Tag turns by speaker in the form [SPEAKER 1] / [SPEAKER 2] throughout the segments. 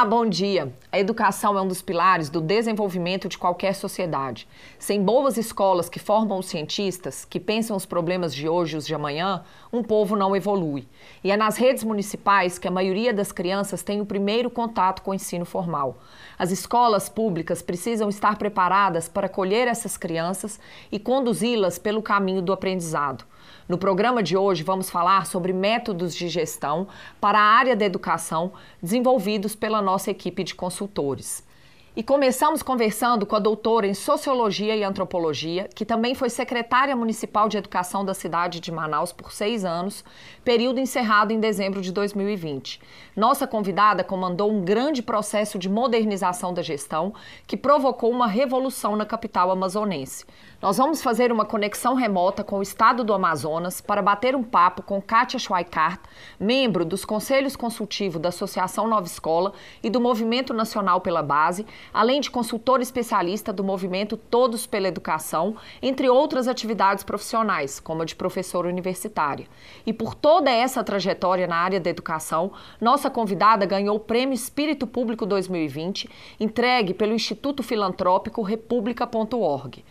[SPEAKER 1] Olá, bom dia. A educação é um dos pilares do desenvolvimento de qualquer sociedade. Sem boas escolas que formam os cientistas, que pensam os problemas de hoje e os de amanhã, um povo não evolui. E é nas redes municipais que a maioria das crianças tem o primeiro contato com o ensino formal. As escolas públicas precisam estar preparadas para acolher essas crianças e conduzi-las pelo caminho do aprendizado. No programa de hoje, vamos falar sobre métodos de gestão para a área da educação desenvolvidos pela nossa equipe de consultores. E começamos conversando com a doutora em Sociologia e Antropologia, que também foi secretária municipal de Educação da cidade de Manaus por seis anos, período encerrado em dezembro de 2020. Nossa convidada comandou um grande processo de modernização da gestão que provocou uma revolução na capital amazonense. Nós vamos fazer uma conexão remota com o estado do Amazonas para bater um papo com Kátia Schweikart, membro dos Conselhos Consultivos da Associação Nova Escola e do Movimento Nacional pela Base, além de consultora especialista do movimento Todos pela Educação, entre outras atividades profissionais, como a de professora universitária. E por toda essa trajetória na área da educação, nossa convidada ganhou o Prêmio Espírito Público 2020, entregue pelo Instituto Filantrópico República.org.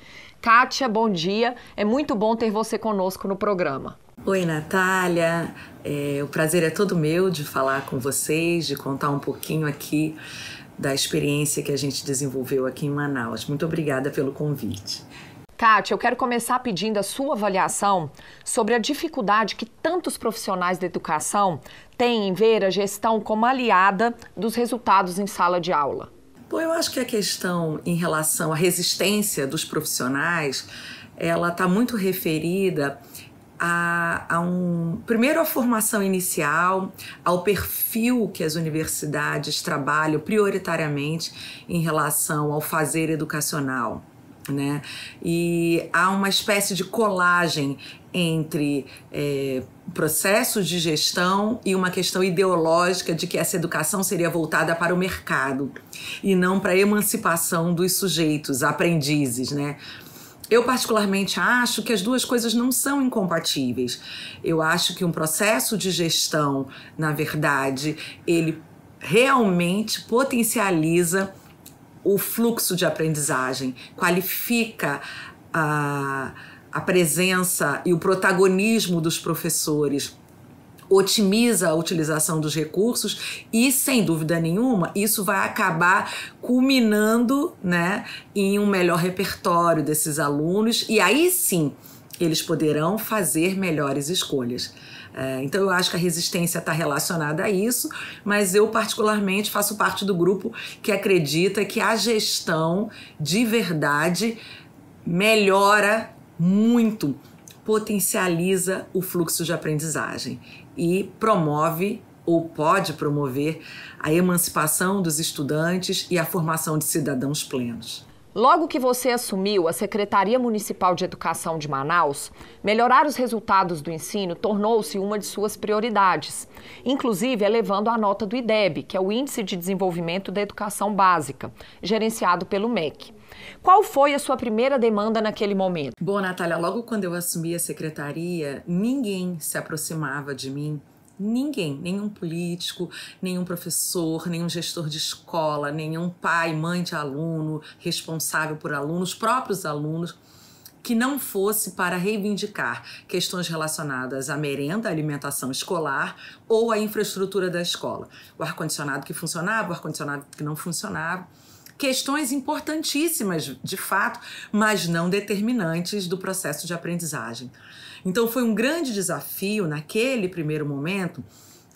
[SPEAKER 1] Kátia, bom dia. É muito bom ter você conosco no programa.
[SPEAKER 2] Oi, Natália. É, o prazer é todo meu de falar com vocês, de contar um pouquinho aqui da experiência que a gente desenvolveu aqui em Manaus. Muito obrigada pelo convite.
[SPEAKER 1] Kátia, eu quero começar pedindo a sua avaliação sobre a dificuldade que tantos profissionais da educação têm em ver a gestão como aliada dos resultados em sala de aula.
[SPEAKER 2] Bom, eu acho que a questão em relação à resistência dos profissionais, ela está muito referida a, a, um primeiro a formação inicial, ao perfil que as universidades trabalham prioritariamente em relação ao fazer educacional. Né? E há uma espécie de colagem entre é, processos de gestão e uma questão ideológica de que essa educação seria voltada para o mercado e não para a emancipação dos sujeitos, aprendizes, né? Eu, particularmente, acho que as duas coisas não são incompatíveis. Eu acho que um processo de gestão, na verdade, ele realmente potencializa o fluxo de aprendizagem, qualifica a. A presença e o protagonismo dos professores otimiza a utilização dos recursos e, sem dúvida nenhuma, isso vai acabar culminando né, em um melhor repertório desses alunos e aí sim eles poderão fazer melhores escolhas. É, então eu acho que a resistência está relacionada a isso, mas eu particularmente faço parte do grupo que acredita que a gestão de verdade melhora muito potencializa o fluxo de aprendizagem e promove ou pode promover a emancipação dos estudantes e a formação de cidadãos plenos.
[SPEAKER 1] Logo que você assumiu a Secretaria Municipal de Educação de Manaus, melhorar os resultados do ensino tornou-se uma de suas prioridades, inclusive elevando a nota do IDEB, que é o Índice de Desenvolvimento da Educação Básica, gerenciado pelo MEC. Qual foi a sua primeira demanda naquele momento?
[SPEAKER 2] Bom, Natália, logo quando eu assumi a secretaria, ninguém se aproximava de mim Ninguém, nenhum político, nenhum professor, nenhum gestor de escola, nenhum pai, mãe de aluno, responsável por alunos, próprios alunos, que não fosse para reivindicar questões relacionadas à merenda, à alimentação escolar ou à infraestrutura da escola. O ar-condicionado que funcionava, o ar-condicionado que não funcionava questões importantíssimas, de fato, mas não determinantes do processo de aprendizagem. Então foi um grande desafio naquele primeiro momento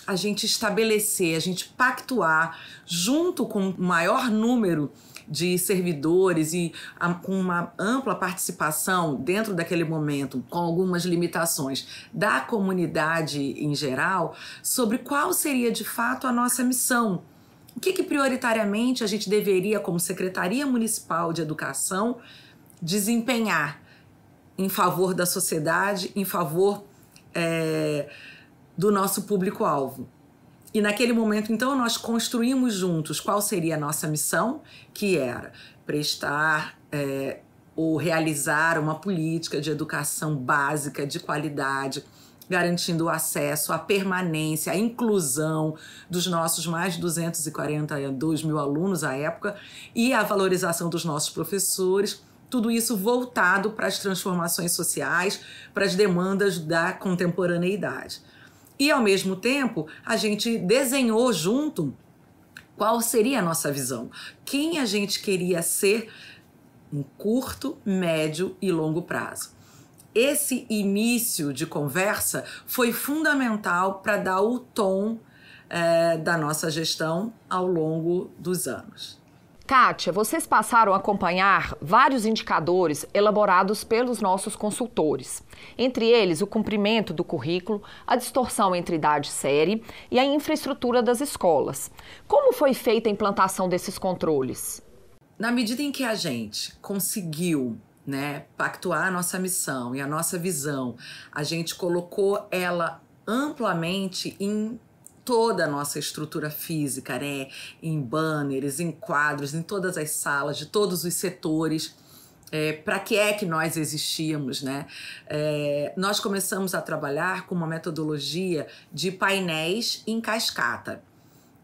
[SPEAKER 2] a gente estabelecer, a gente pactuar junto com o maior número de servidores e a, com uma ampla participação dentro daquele momento, com algumas limitações da comunidade em geral, sobre qual seria de fato a nossa missão. O que, que prioritariamente a gente deveria, como Secretaria Municipal de Educação, desempenhar em favor da sociedade, em favor é, do nosso público-alvo? E naquele momento, então, nós construímos juntos qual seria a nossa missão, que era prestar é, ou realizar uma política de educação básica, de qualidade, garantindo o acesso, a permanência, a inclusão dos nossos mais de 242 mil alunos à época e a valorização dos nossos professores. Tudo isso voltado para as transformações sociais, para as demandas da contemporaneidade. E, ao mesmo tempo, a gente desenhou junto qual seria a nossa visão, quem a gente queria ser em curto, médio e longo prazo esse início de conversa foi fundamental para dar o tom é, da nossa gestão ao longo dos anos.
[SPEAKER 1] Kátia, vocês passaram a acompanhar vários indicadores elaborados pelos nossos consultores. Entre eles, o cumprimento do currículo, a distorção entre idade e série e a infraestrutura das escolas. Como foi feita a implantação desses controles?
[SPEAKER 2] Na medida em que a gente conseguiu né, pactuar a nossa missão e a nossa visão, a gente colocou ela amplamente em toda a nossa estrutura física, né, em banners, em quadros, em todas as salas, de todos os setores. É, para que é que nós existíamos, né? É, nós começamos a trabalhar com uma metodologia de painéis em cascata.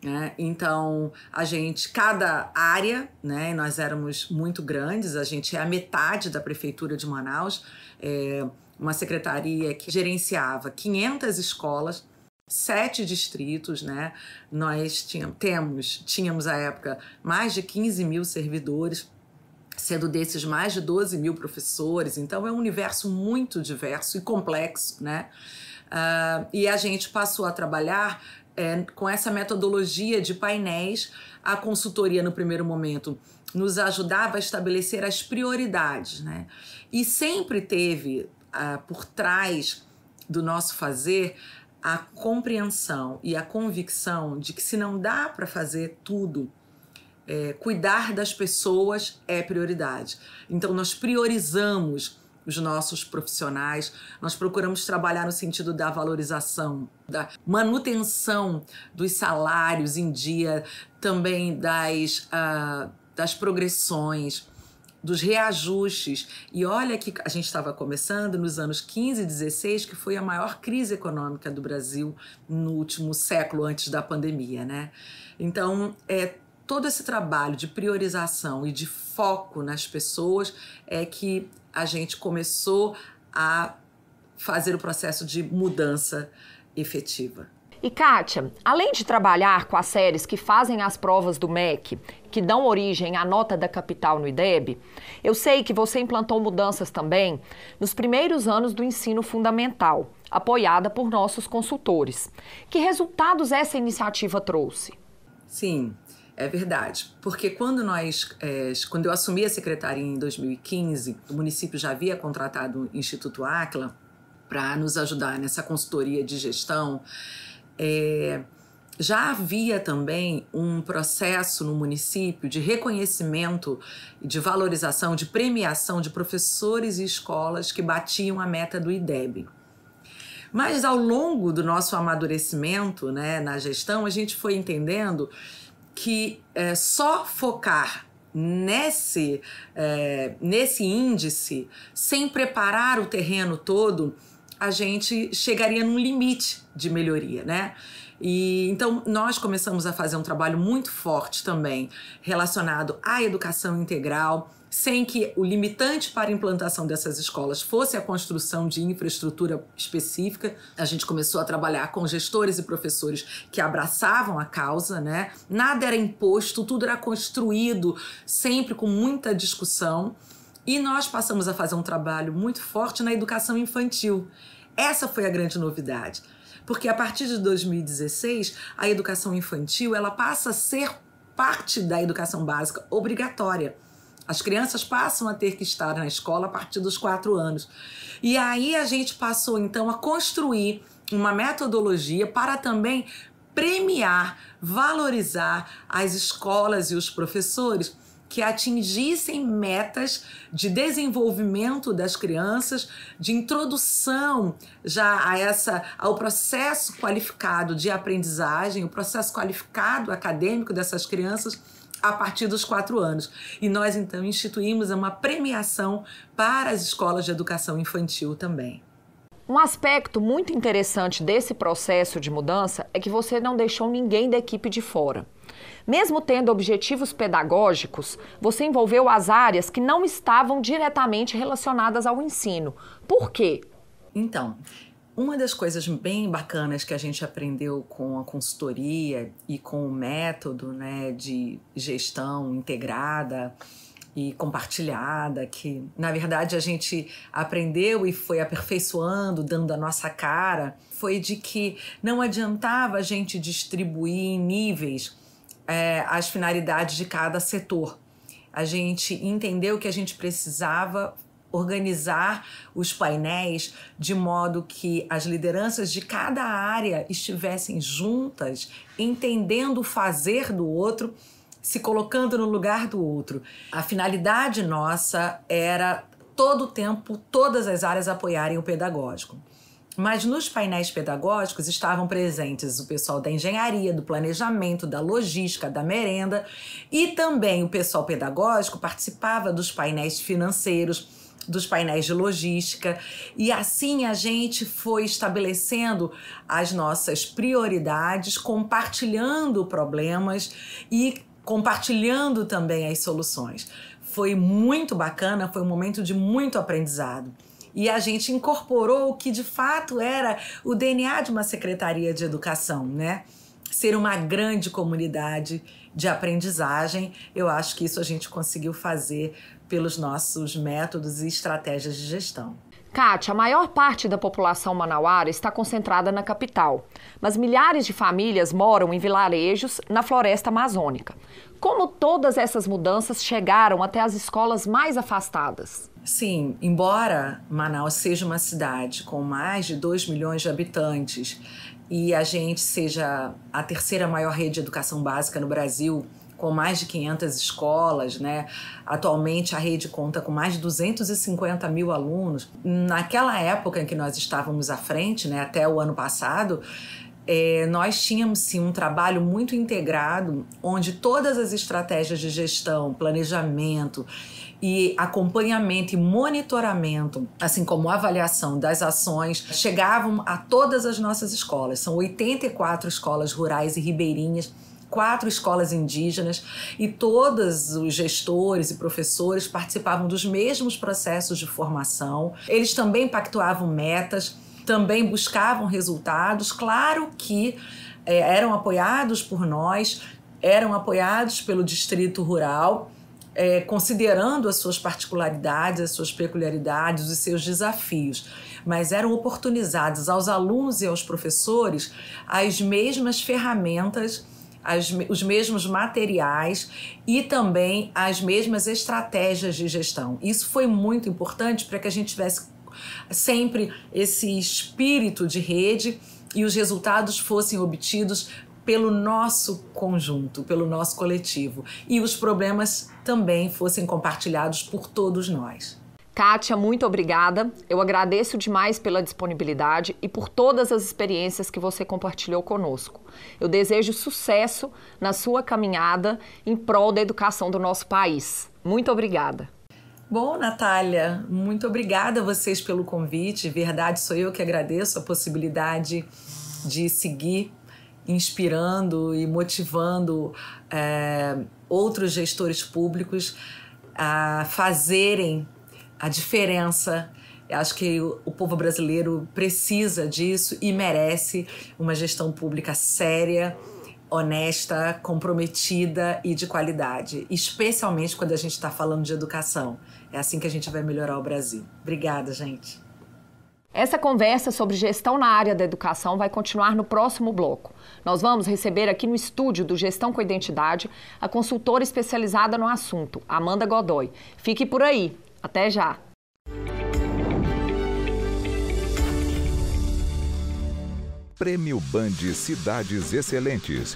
[SPEAKER 2] Né? Então, a gente, cada área, né? nós éramos muito grandes, a gente é a metade da prefeitura de Manaus, é uma secretaria que gerenciava 500 escolas, sete distritos, né? Nós tínhamos, temos, tínhamos à época mais de 15 mil servidores, sendo desses mais de 12 mil professores, então é um universo muito diverso e complexo, né? Uh, e a gente passou a trabalhar é, com essa metodologia de painéis, a consultoria no primeiro momento nos ajudava a estabelecer as prioridades, né? E sempre teve ah, por trás do nosso fazer a compreensão e a convicção de que se não dá para fazer tudo, é, cuidar das pessoas é prioridade. Então nós priorizamos os nossos profissionais. Nós procuramos trabalhar no sentido da valorização, da manutenção dos salários em dia, também das, uh, das progressões, dos reajustes. E olha que a gente estava começando nos anos 15 e 16, que foi a maior crise econômica do Brasil no último século antes da pandemia, né? Então, é todo esse trabalho de priorização e de foco nas pessoas é que a gente começou a fazer o processo de mudança efetiva.
[SPEAKER 1] E Kátia, além de trabalhar com as séries que fazem as provas do MEC, que dão origem à nota da capital no IDEB, eu sei que você implantou mudanças também nos primeiros anos do ensino fundamental, apoiada por nossos consultores. Que resultados essa iniciativa trouxe?
[SPEAKER 2] Sim, é verdade, porque quando nós, é, quando eu assumi a secretaria em 2015, o município já havia contratado o Instituto Acla para nos ajudar nessa consultoria de gestão. É, já havia também um processo no município de reconhecimento, de valorização, de premiação de professores e escolas que batiam a meta do IDEB. Mas ao longo do nosso amadurecimento né, na gestão, a gente foi entendendo que é, só focar nesse, é, nesse índice, sem preparar o terreno todo, a gente chegaria num limite de melhoria, né? E então nós começamos a fazer um trabalho muito forte também relacionado à educação integral, sem que o limitante para a implantação dessas escolas fosse a construção de infraestrutura específica. A gente começou a trabalhar com gestores e professores que abraçavam a causa, né? Nada era imposto, tudo era construído, sempre com muita discussão. E nós passamos a fazer um trabalho muito forte na educação infantil. Essa foi a grande novidade. Porque a partir de 2016, a educação infantil, ela passa a ser parte da educação básica obrigatória. As crianças passam a ter que estar na escola a partir dos quatro anos. E aí a gente passou então a construir uma metodologia para também premiar, valorizar as escolas e os professores que atingissem metas de desenvolvimento das crianças, de introdução já a essa ao processo qualificado de aprendizagem, o processo qualificado acadêmico dessas crianças a partir dos quatro anos. E nós então instituímos uma premiação para as escolas de educação infantil também.
[SPEAKER 1] Um aspecto muito interessante desse processo de mudança é que você não deixou ninguém da equipe de fora. Mesmo tendo objetivos pedagógicos, você envolveu as áreas que não estavam diretamente relacionadas ao ensino. Por quê?
[SPEAKER 2] Então, uma das coisas bem bacanas que a gente aprendeu com a consultoria e com o método né, de gestão integrada e compartilhada, que na verdade a gente aprendeu e foi aperfeiçoando, dando a nossa cara, foi de que não adiantava a gente distribuir em níveis é, as finalidades de cada setor. A gente entendeu que a gente precisava organizar os painéis de modo que as lideranças de cada área estivessem juntas, entendendo o fazer do outro, se colocando no lugar do outro. A finalidade nossa era todo o tempo, todas as áreas apoiarem o pedagógico. Mas nos painéis pedagógicos estavam presentes o pessoal da engenharia, do planejamento, da logística, da merenda e também o pessoal pedagógico participava dos painéis financeiros, dos painéis de logística e assim a gente foi estabelecendo as nossas prioridades, compartilhando problemas e compartilhando também as soluções. Foi muito bacana, foi um momento de muito aprendizado e a gente incorporou o que de fato era o DNA de uma secretaria de educação, né? Ser uma grande comunidade de aprendizagem. Eu acho que isso a gente conseguiu fazer pelos nossos métodos e estratégias de gestão.
[SPEAKER 1] Kátia, a maior parte da população manauara está concentrada na capital, mas milhares de famílias moram em vilarejos na floresta amazônica. Como todas essas mudanças chegaram até as escolas mais afastadas?
[SPEAKER 2] Sim, embora Manaus seja uma cidade com mais de 2 milhões de habitantes e a gente seja a terceira maior rede de educação básica no Brasil, com mais de 500 escolas, né? Atualmente a rede conta com mais de 250 mil alunos. Naquela época em que nós estávamos à frente, né, até o ano passado, é, nós tínhamos sim um trabalho muito integrado, onde todas as estratégias de gestão, planejamento e acompanhamento e monitoramento, assim como avaliação das ações, chegavam a todas as nossas escolas. São 84 escolas rurais e ribeirinhas quatro escolas indígenas e todos os gestores e professores participavam dos mesmos processos de formação. Eles também pactuavam metas, também buscavam resultados. Claro que é, eram apoiados por nós, eram apoiados pelo Distrito Rural é, considerando as suas particularidades, as suas peculiaridades, os seus desafios, mas eram oportunizados aos alunos e aos professores as mesmas ferramentas as, os mesmos materiais e também as mesmas estratégias de gestão. Isso foi muito importante para que a gente tivesse sempre esse espírito de rede e os resultados fossem obtidos pelo nosso conjunto, pelo nosso coletivo e os problemas também fossem compartilhados por todos nós.
[SPEAKER 1] Kátia, muito obrigada. Eu agradeço demais pela disponibilidade e por todas as experiências que você compartilhou conosco. Eu desejo sucesso na sua caminhada em prol da educação do nosso país. Muito obrigada.
[SPEAKER 2] Bom, Natália, muito obrigada a vocês pelo convite. Verdade, sou eu que agradeço a possibilidade de seguir inspirando e motivando é, outros gestores públicos a fazerem a diferença. Eu acho que o povo brasileiro precisa disso e merece uma gestão pública séria, honesta, comprometida e de qualidade, especialmente quando a gente está falando de educação. É assim que a gente vai melhorar o Brasil. Obrigada, gente.
[SPEAKER 1] Essa conversa sobre gestão na área da educação vai continuar no próximo bloco. Nós vamos receber aqui no estúdio do Gestão com Identidade a consultora especializada no assunto, Amanda Godoy. Fique por aí. Até já!
[SPEAKER 3] Prêmio Band Cidades Excelentes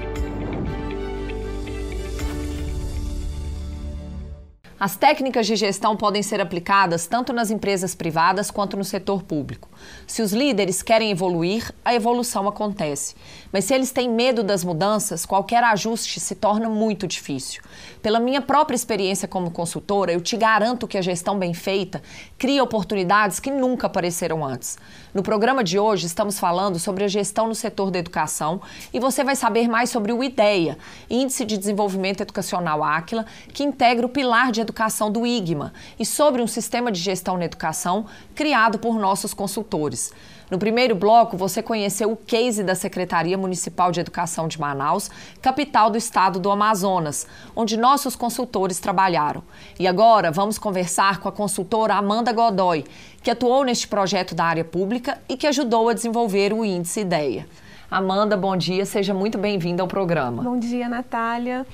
[SPEAKER 1] As técnicas de gestão podem ser aplicadas tanto nas empresas privadas quanto no setor público. Se os líderes querem evoluir, a evolução acontece. Mas se eles têm medo das mudanças, qualquer ajuste se torna muito difícil. Pela minha própria experiência como consultora, eu te garanto que a gestão bem feita cria oportunidades que nunca apareceram antes. No programa de hoje, estamos falando sobre a gestão no setor da educação e você vai saber mais sobre o IDEA, Índice de Desenvolvimento Educacional Áquila, que integra o pilar de educação do IGMA, e sobre um sistema de gestão na educação criado por nossos consultores. No primeiro bloco, você conheceu o case da Secretaria Municipal de Educação de Manaus, capital do estado do Amazonas, onde nossos consultores trabalharam. E agora vamos conversar com a consultora Amanda Godoy, que atuou neste projeto da área pública e que ajudou a desenvolver o Índice IDEA. Amanda, bom dia, seja muito bem-vinda ao programa.
[SPEAKER 4] Bom dia, Natália.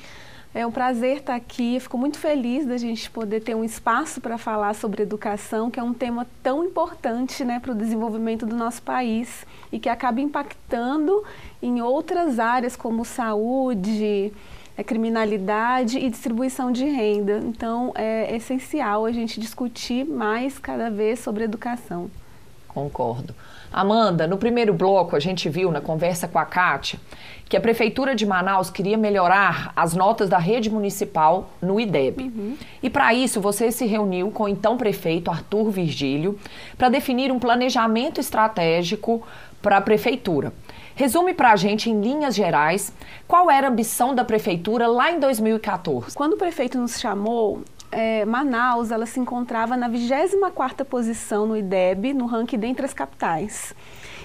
[SPEAKER 4] É um prazer estar aqui. Fico muito feliz da gente poder ter um espaço para falar sobre educação, que é um tema tão importante né, para o desenvolvimento do nosso país e que acaba impactando em outras áreas como saúde, é, criminalidade e distribuição de renda. Então, é essencial a gente discutir mais cada vez sobre educação.
[SPEAKER 1] Concordo. Amanda, no primeiro bloco a gente viu na conversa com a Kátia que a Prefeitura de Manaus queria melhorar as notas da rede municipal no IDEB. Uhum. E para isso você se reuniu com o então prefeito Arthur Virgílio para definir um planejamento estratégico para a Prefeitura. Resume para a gente, em linhas gerais, qual era a ambição da Prefeitura lá em 2014.
[SPEAKER 4] Quando o prefeito nos chamou, é, Manaus ela se encontrava na 24ª posição no IDEB, no ranking dentre as capitais.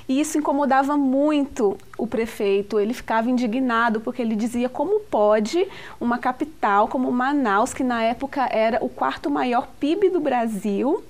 [SPEAKER 4] E isso incomodava muito o prefeito, ele ficava indignado porque ele dizia como pode uma capital como Manaus, que na época era o quarto maior PIB do Brasil,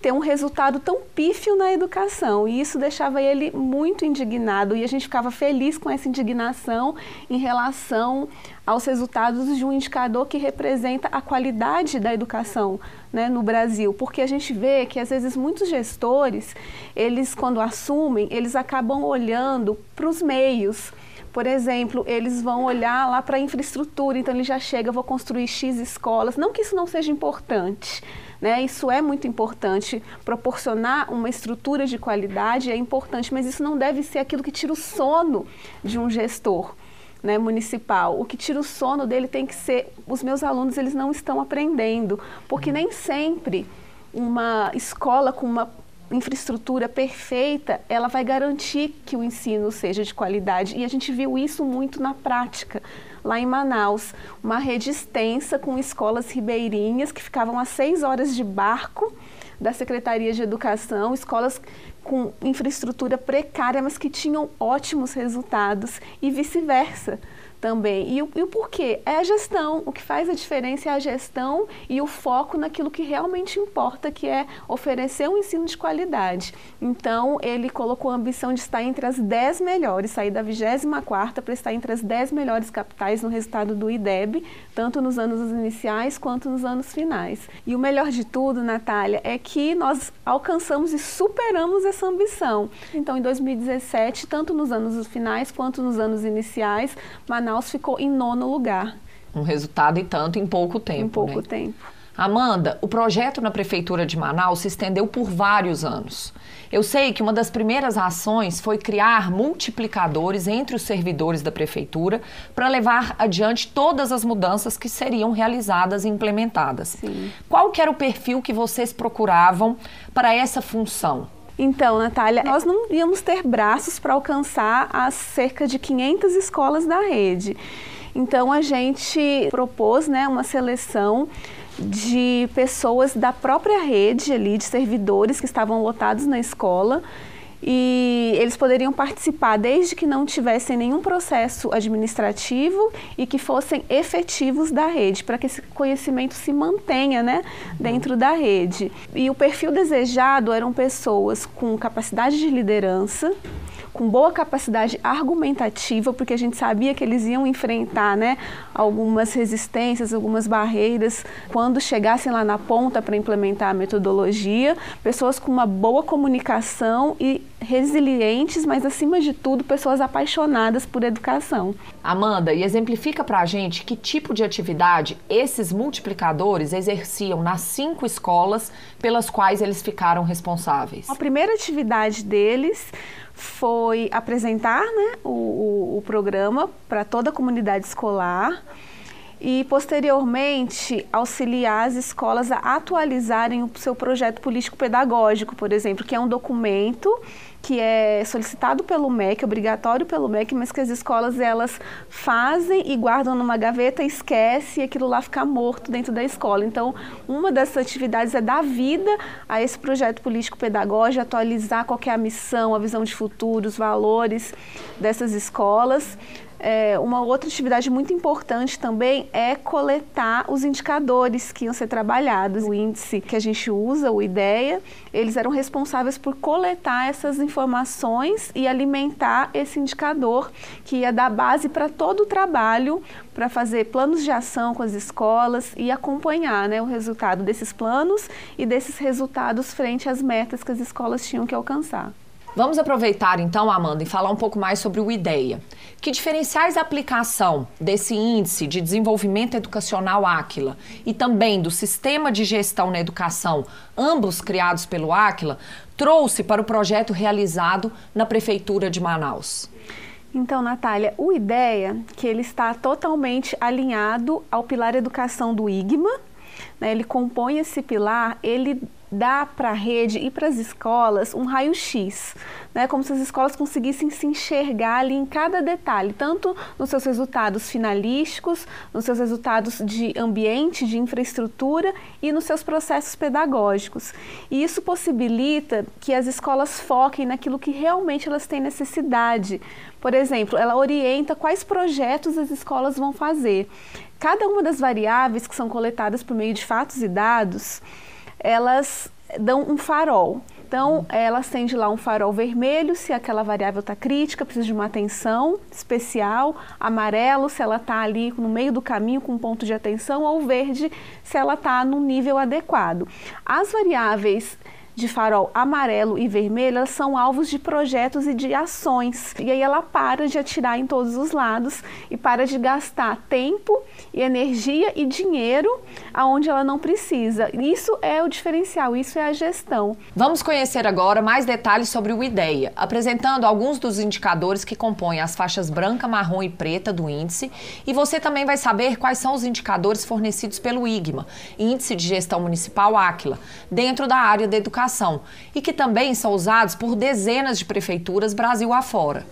[SPEAKER 4] ter um resultado tão pífio na educação. E isso deixava ele muito indignado e a gente ficava feliz com essa indignação em relação aos resultados de um indicador que representa a qualidade da educação né, no Brasil, porque a gente vê que às vezes muitos gestores, eles quando assumem, eles acabam olhando para os meios. Por exemplo, eles vão olhar lá para a infraestrutura, então ele já chega, vou construir X escolas. Não que isso não seja importante, né? Isso é muito importante. Proporcionar uma estrutura de qualidade é importante, mas isso não deve ser aquilo que tira o sono de um gestor. Né, municipal. O que tira o sono dele tem que ser os meus alunos eles não estão aprendendo, porque nem sempre uma escola com uma infraestrutura perfeita, ela vai garantir que o ensino seja de qualidade. E a gente viu isso muito na prática lá em Manaus, uma rede extensa com escolas ribeirinhas que ficavam a seis horas de barco da Secretaria de Educação, escolas com infraestrutura precária, mas que tinham ótimos resultados e vice-versa também. E o, e o porquê? É a gestão. O que faz a diferença é a gestão e o foco naquilo que realmente importa, que é oferecer um ensino de qualidade. Então, ele colocou a ambição de estar entre as 10 melhores, sair da 24 para estar entre as 10 melhores capitais no resultado do IDEB, tanto nos anos iniciais quanto nos anos finais. E o melhor de tudo, Natália, é que nós alcançamos e superamos essa ambição. Então, em 2017, tanto nos anos finais quanto nos anos iniciais, Manaus Manaus ficou em nono lugar.
[SPEAKER 1] Um resultado e tanto em pouco tempo.
[SPEAKER 4] Em pouco
[SPEAKER 1] né?
[SPEAKER 4] tempo.
[SPEAKER 1] Amanda, o projeto na Prefeitura de Manaus se estendeu por vários anos. Eu sei que uma das primeiras ações foi criar multiplicadores entre os servidores da Prefeitura para levar adiante todas as mudanças que seriam realizadas e implementadas. Sim. Qual que era o perfil que vocês procuravam para essa função?
[SPEAKER 4] Então, Natália, nós não íamos ter braços para alcançar as cerca de 500 escolas da rede. Então, a gente propôs né, uma seleção de pessoas da própria rede ali, de servidores que estavam lotados na escola e eles poderiam participar desde que não tivessem nenhum processo administrativo e que fossem efetivos da rede, para que esse conhecimento se mantenha né, dentro da rede. E o perfil desejado eram pessoas com capacidade de liderança, com boa capacidade argumentativa, porque a gente sabia que eles iam enfrentar né, algumas resistências, algumas barreiras quando chegassem lá na ponta para implementar a metodologia, pessoas com uma boa comunicação e resilientes, mas acima de tudo, pessoas apaixonadas por educação.
[SPEAKER 1] Amanda, e exemplifica para a gente que tipo de atividade esses multiplicadores exerciam nas cinco escolas pelas quais eles ficaram responsáveis.
[SPEAKER 4] A primeira atividade deles foi apresentar né, o, o, o programa para toda a comunidade escolar e, posteriormente, auxiliar as escolas a atualizarem o seu projeto político-pedagógico, por exemplo, que é um documento que é solicitado pelo MEC, obrigatório pelo MEC, mas que as escolas elas fazem e guardam numa gaveta, esquece e aquilo lá fica morto dentro da escola. Então, uma dessas atividades é dar vida a esse projeto político-pedagógico, atualizar qual é a missão, a visão de futuro, os valores dessas escolas. É, uma outra atividade muito importante também é coletar os indicadores que iam ser trabalhados. O índice que a gente usa, o IDEA, eles eram responsáveis por coletar essas informações e alimentar esse indicador que ia dar base para todo o trabalho, para fazer planos de ação com as escolas e acompanhar né, o resultado desses planos e desses resultados frente às metas que as escolas tinham que alcançar.
[SPEAKER 1] Vamos aproveitar então, Amanda, e falar um pouco mais sobre o IDEA. Que diferenciais a aplicação desse índice de desenvolvimento educacional Aquila e também do sistema de gestão na educação, ambos criados pelo Aquila, trouxe para o projeto realizado na prefeitura de Manaus?
[SPEAKER 4] Então, Natália, o IDEA, que ele está totalmente alinhado ao pilar educação do IGMA, né, ele compõe esse pilar, ele dá para a rede e para as escolas um raio-x, né? como se as escolas conseguissem se enxergar ali em cada detalhe, tanto nos seus resultados finalísticos, nos seus resultados de ambiente, de infraestrutura e nos seus processos pedagógicos. E isso possibilita que as escolas foquem naquilo que realmente elas têm necessidade. Por exemplo, ela orienta quais projetos as escolas vão fazer. Cada uma das variáveis que são coletadas por meio de fatos e dados, elas dão um farol. Então, ela acende lá um farol vermelho se aquela variável está crítica, precisa de uma atenção especial, amarelo se ela está ali no meio do caminho com um ponto de atenção, ou verde se ela está no nível adequado. As variáveis de farol amarelo e vermelho, elas são alvos de projetos e de ações. E aí ela para de atirar em todos os lados e para de gastar tempo e energia e dinheiro aonde ela não precisa. Isso é o diferencial, isso é a gestão.
[SPEAKER 1] Vamos conhecer agora mais detalhes sobre o IDEA, apresentando alguns dos indicadores que compõem as faixas branca, marrom e preta do índice. E você também vai saber quais são os indicadores fornecidos pelo IGMA, Índice de Gestão Municipal Áquila, dentro da área da educação e que também são usados por dezenas de prefeituras Brasil afora.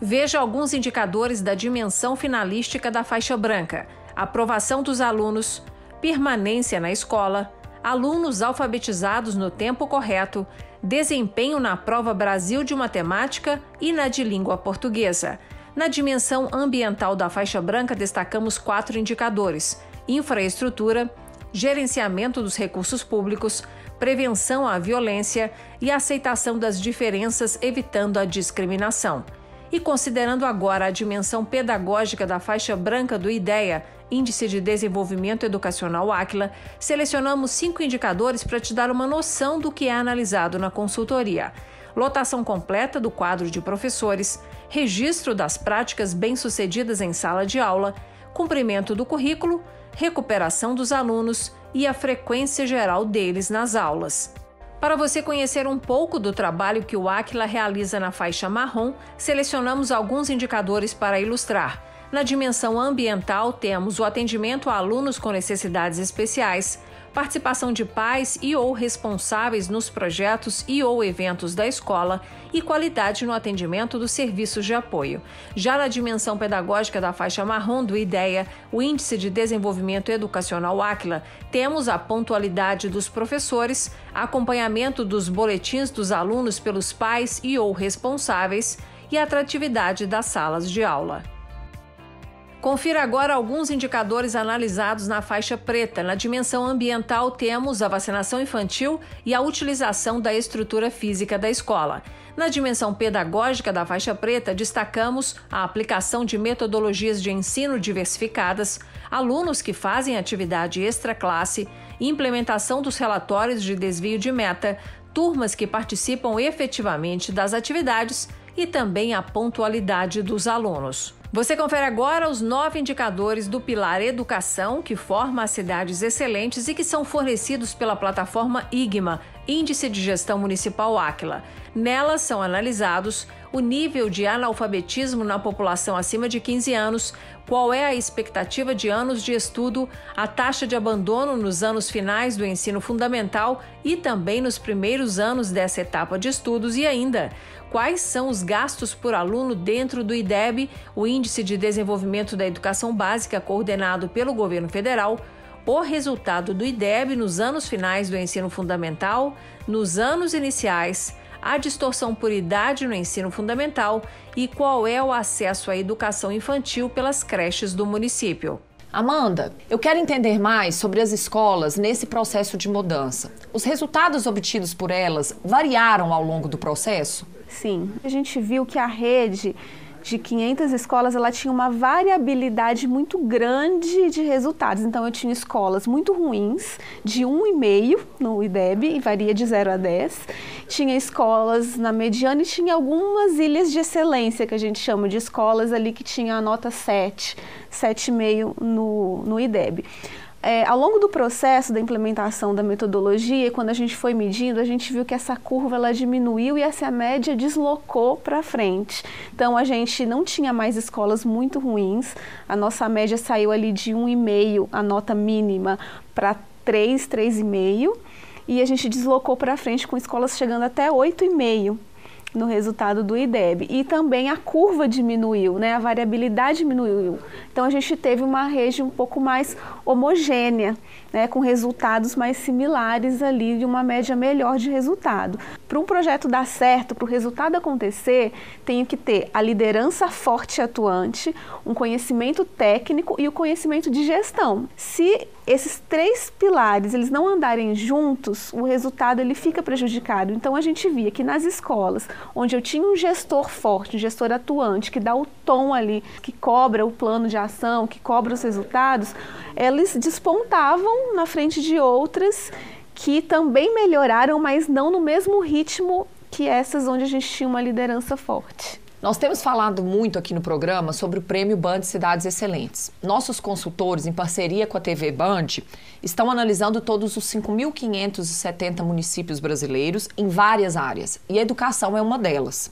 [SPEAKER 5] Veja alguns indicadores da dimensão finalística da faixa branca: aprovação dos alunos, permanência na escola, alunos alfabetizados no tempo correto, desempenho na prova Brasil de Matemática e na de língua portuguesa. Na dimensão ambiental da faixa branca, destacamos quatro indicadores: infraestrutura, gerenciamento dos recursos públicos, prevenção à violência e aceitação das diferenças, evitando a discriminação. E considerando agora a dimensão pedagógica da faixa branca do IDEA, Índice de Desenvolvimento Educacional Aquila, selecionamos cinco indicadores para te dar uma noção do que é analisado na consultoria. Lotação completa do quadro de professores, registro das práticas bem-sucedidas em sala de aula, cumprimento do currículo, recuperação dos alunos e a frequência geral deles nas aulas. Para você conhecer um pouco do trabalho que o Aquila realiza na faixa marrom, selecionamos alguns indicadores para ilustrar. Na dimensão ambiental, temos o atendimento a alunos com necessidades especiais, participação de pais e ou responsáveis nos projetos e ou eventos da escola e qualidade no atendimento dos serviços de apoio. Já na dimensão pedagógica da faixa marrom do IDEA, o Índice de Desenvolvimento Educacional Aquila, temos a pontualidade dos professores, acompanhamento dos boletins dos alunos pelos pais e ou responsáveis e atratividade das salas de aula. Confira agora alguns indicadores analisados na faixa preta. Na dimensão ambiental, temos a vacinação infantil e a utilização da estrutura física da escola. Na dimensão pedagógica da faixa preta, destacamos a aplicação de metodologias de ensino diversificadas, alunos que fazem atividade extra-classe, implementação dos relatórios de desvio de meta, turmas que participam efetivamente das atividades e também a pontualidade dos alunos. Você confere agora os nove indicadores do Pilar Educação, que forma as cidades excelentes e que são fornecidos pela plataforma IGMA, Índice de Gestão Municipal Áquila. Nelas são analisados o nível de analfabetismo na população acima de 15 anos, qual é a expectativa de anos de estudo, a taxa de abandono nos anos finais do ensino fundamental e também nos primeiros anos dessa etapa de estudos e ainda quais são os gastos por aluno dentro do IDEB, o Índice de Desenvolvimento da Educação Básica coordenado pelo governo federal, o resultado do IDEB nos anos finais do ensino fundamental, nos anos iniciais, a distorção por idade no ensino fundamental e qual é o acesso à educação infantil pelas creches do município.
[SPEAKER 1] Amanda, eu quero entender mais sobre as escolas nesse processo de mudança. Os resultados obtidos por elas variaram ao longo do processo?
[SPEAKER 4] Sim, a gente viu que a rede de 500 escolas, ela tinha uma variabilidade muito grande de resultados. Então, eu tinha escolas muito ruins, de 1,5 no IDEB, e varia de 0 a 10. Tinha escolas na mediana e tinha algumas ilhas de excelência, que a gente chama de escolas ali que tinha a nota 7, 7,5 no, no IDEB. É, ao longo do processo da implementação da metodologia, quando a gente foi medindo, a gente viu que essa curva ela diminuiu e essa média deslocou para frente. Então a gente não tinha mais escolas muito ruins, a nossa média saiu ali de 1,5, a nota mínima, para 3, 3,5, e a gente deslocou para frente com escolas chegando até 8,5 no resultado do IDEB. E também a curva diminuiu, né? a variabilidade diminuiu. Então a gente teve uma rede um pouco mais homogênea, né? com resultados mais similares ali, de uma média melhor de resultado. Para um projeto dar certo, para o resultado acontecer, tem que ter a liderança forte e atuante, um conhecimento técnico e o conhecimento de gestão. Se esses três pilares eles não andarem juntos, o resultado ele fica prejudicado. Então a gente via que nas escolas, onde eu tinha um gestor forte, um gestor atuante, que dá o tom ali, que cobra o plano de ação, que cobra os resultados, eles despontavam na frente de outras que também melhoraram, mas não no mesmo ritmo que essas onde a gente tinha uma liderança forte.
[SPEAKER 1] Nós temos falado muito aqui no programa sobre o Prêmio Band Cidades Excelentes. Nossos consultores, em parceria com a TV Band, estão analisando todos os 5.570 municípios brasileiros em várias áreas, e a educação é uma delas.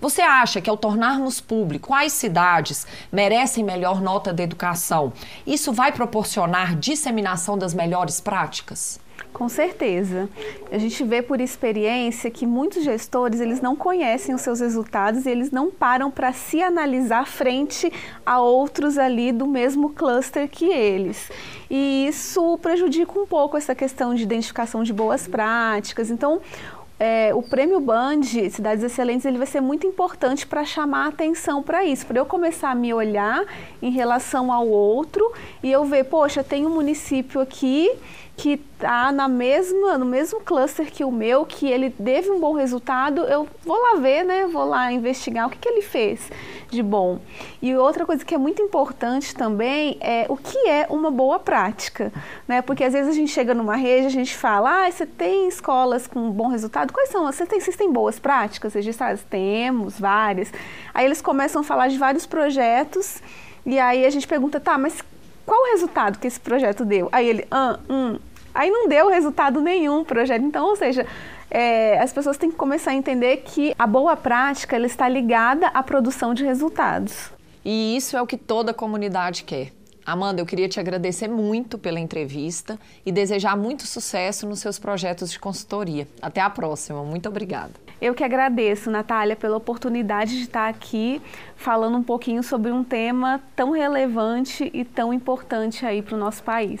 [SPEAKER 1] Você acha que ao tornarmos público quais cidades merecem melhor nota de educação, isso vai proporcionar disseminação das melhores práticas?
[SPEAKER 4] Com certeza. A gente vê por experiência que muitos gestores, eles não conhecem os seus resultados e eles não param para se analisar frente a outros ali do mesmo cluster que eles. E isso prejudica um pouco essa questão de identificação de boas práticas. Então, é, o prêmio Band Cidades Excelentes ele vai ser muito importante para chamar atenção para isso, para eu começar a me olhar em relação ao outro e eu ver, poxa, tem um município aqui que está na mesma, no mesmo cluster que o meu, que ele teve um bom resultado, eu vou lá ver, né? Vou lá investigar o que, que ele fez de bom. E outra coisa que é muito importante também é o que é uma boa prática, né? Porque às vezes a gente chega numa rede, a gente fala, ah, você tem escolas com bom resultado? Quais são? Vocês têm, vocês têm boas práticas registradas? Temos várias. Aí eles começam a falar de vários projetos e aí a gente pergunta, tá, mas qual o resultado que esse projeto deu? Aí ele, ah, hum, Aí não deu resultado nenhum o projeto. Então, ou seja, é, as pessoas têm que começar a entender que a boa prática ela está ligada à produção de resultados.
[SPEAKER 1] E isso é o que toda comunidade quer. Amanda, eu queria te agradecer muito pela entrevista e desejar muito sucesso nos seus projetos de consultoria. Até a próxima. Muito obrigada.
[SPEAKER 4] Eu que agradeço, Natália, pela oportunidade de estar aqui falando um pouquinho sobre um tema tão relevante e tão importante aí para o nosso país.